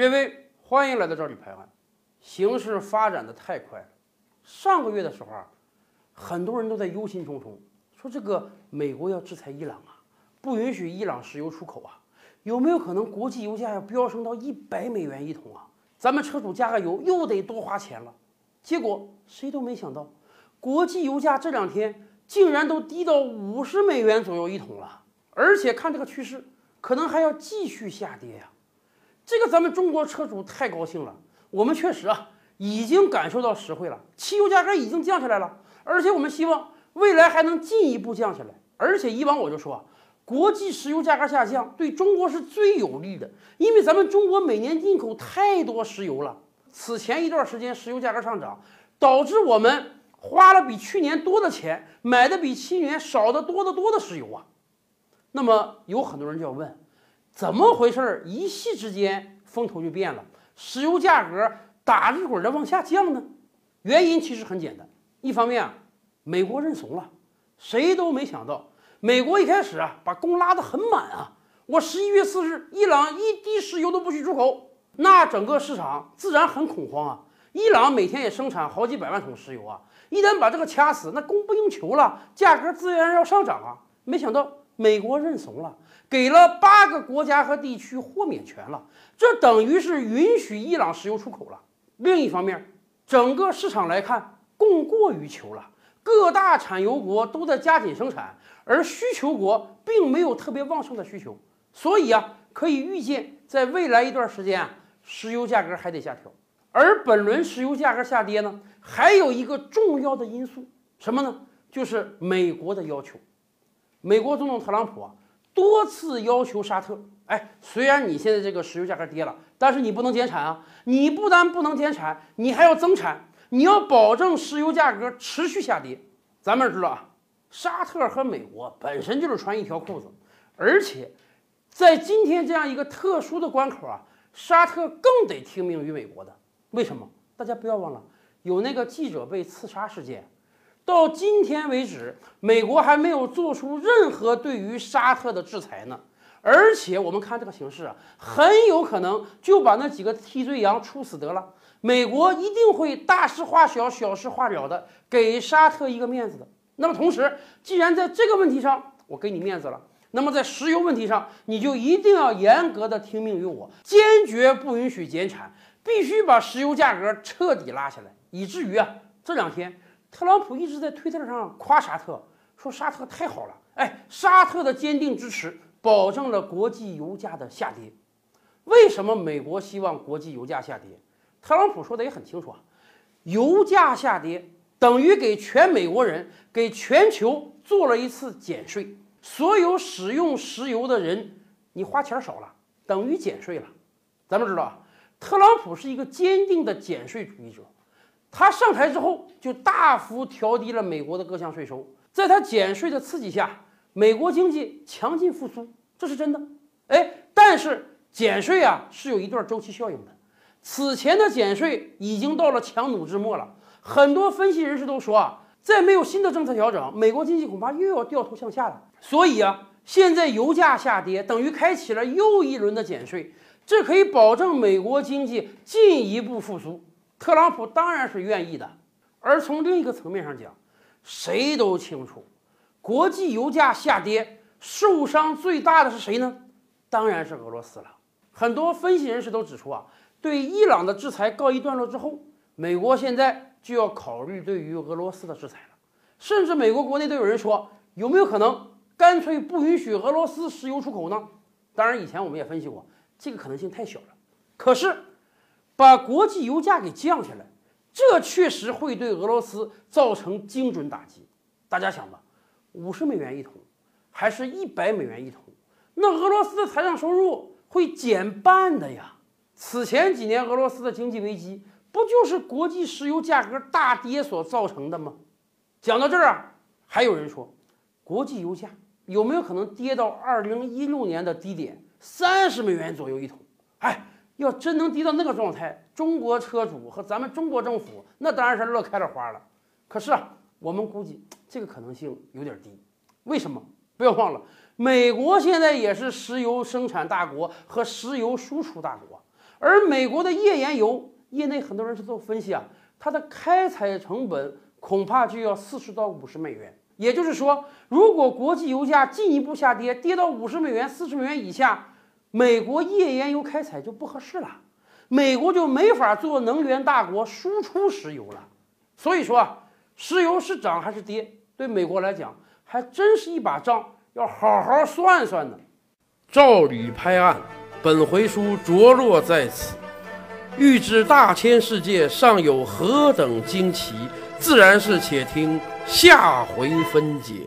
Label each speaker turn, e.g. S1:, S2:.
S1: 列位，欢迎来到这里拍案。形势发展的太快了，上个月的时候啊，很多人都在忧心忡忡，说这个美国要制裁伊朗啊，不允许伊朗石油出口啊，有没有可能国际油价要飙升到一百美元一桶啊？咱们车主加个油又得多花钱了。结果谁都没想到，国际油价这两天竟然都低到五十美元左右一桶了，而且看这个趋势，可能还要继续下跌呀。这个咱们中国车主太高兴了，我们确实啊已经感受到实惠了，汽油价格已经降下来了，而且我们希望未来还能进一步降下来。而且以往我就说啊，国际石油价格下降对中国是最有利的，因为咱们中国每年进口太多石油了。此前一段时间石油价格上涨，导致我们花了比去年多的钱，买的比去年少的多得多的石油啊。那么有很多人就要问。怎么回事儿？一夕之间风头就变了，石油价格打日滚的往下降呢？原因其实很简单，一方面啊，美国认怂了，谁都没想到，美国一开始啊把弓拉得很满啊，我十一月四日伊朗一滴石油都不许出口，那整个市场自然很恐慌啊。伊朗每天也生产好几百万桶石油啊，一旦把这个掐死，那供不应求了，价格自然要上涨啊。没想到美国认怂了。给了八个国家和地区豁免权了，这等于是允许伊朗石油出口了。另一方面，整个市场来看，供过于求了，各大产油国都在加紧生产，而需求国并没有特别旺盛的需求，所以啊，可以预见，在未来一段时间啊，石油价格还得下调。而本轮石油价格下跌呢，还有一个重要的因素，什么呢？就是美国的要求。美国总统特朗普啊。多次要求沙特，哎，虽然你现在这个石油价格跌了，但是你不能减产啊！你不但不能减产，你还要增产，你要保证石油价格持续下跌。咱们知道啊，沙特和美国本身就是穿一条裤子，而且在今天这样一个特殊的关口啊，沙特更得听命于美国的。为什么？大家不要忘了，有那个记者被刺杀事件。到今天为止，美国还没有做出任何对于沙特的制裁呢。而且我们看这个形势啊，很有可能就把那几个替罪羊处死得了。美国一定会大事化小，小事化了的，给沙特一个面子的。那么同时，既然在这个问题上我给你面子了，那么在石油问题上，你就一定要严格的听命于我，坚决不允许减产，必须把石油价格彻底拉下来，以至于啊这两天。特朗普一直在推特上夸沙特，说沙特太好了，哎，沙特的坚定支持保证了国际油价的下跌。为什么美国希望国际油价下跌？特朗普说的也很清楚啊，油价下跌等于给全美国人、给全球做了一次减税。所有使用石油的人，你花钱少了，等于减税了。咱们知道，特朗普是一个坚定的减税主义者。他上台之后就大幅调低了美国的各项税收，在他减税的刺激下，美国经济强劲复苏，这是真的。哎，但是减税啊是有一段周期效应的，此前的减税已经到了强弩之末了。很多分析人士都说啊，再没有新的政策调整，美国经济恐怕又要掉头向下了。所以啊，现在油价下跌等于开启了又一轮的减税，这可以保证美国经济进一步复苏。特朗普当然是愿意的，而从另一个层面上讲，谁都清楚，国际油价下跌受伤最大的是谁呢？当然是俄罗斯了。很多分析人士都指出啊，对伊朗的制裁告一段落之后，美国现在就要考虑对于俄罗斯的制裁了。甚至美国国内都有人说，有没有可能干脆不允许俄罗斯石油出口呢？当然，以前我们也分析过，这个可能性太小了。可是。把国际油价给降下来，这确实会对俄罗斯造成精准打击。大家想吧，五十美元一桶，还是一百美元一桶，那俄罗斯的财政收入会减半的呀。此前几年俄罗斯的经济危机，不就是国际石油价格大跌所造成的吗？讲到这儿啊，还有人说，国际油价有没有可能跌到二零一六年的低点，三十美元左右一桶？哎。要真能低到那个状态，中国车主和咱们中国政府那当然是乐开了花了。可是啊，我们估计这个可能性有点低。为什么？不要忘了，美国现在也是石油生产大国和石油输出大国，而美国的页岩油，业内很多人是做分析啊，它的开采成本恐怕就要四十到五十美元。也就是说，如果国际油价进一步下跌，跌到五十美元、四十美元以下，美国页岩油开采就不合适了，美国就没法做能源大国，输出石油了。所以说，石油是涨还是跌，对美国来讲，还真是一把账，要好好算算呢。照吕拍案，本回书着落在此。欲知大千世界尚有何等惊奇？自然是且听下回分解。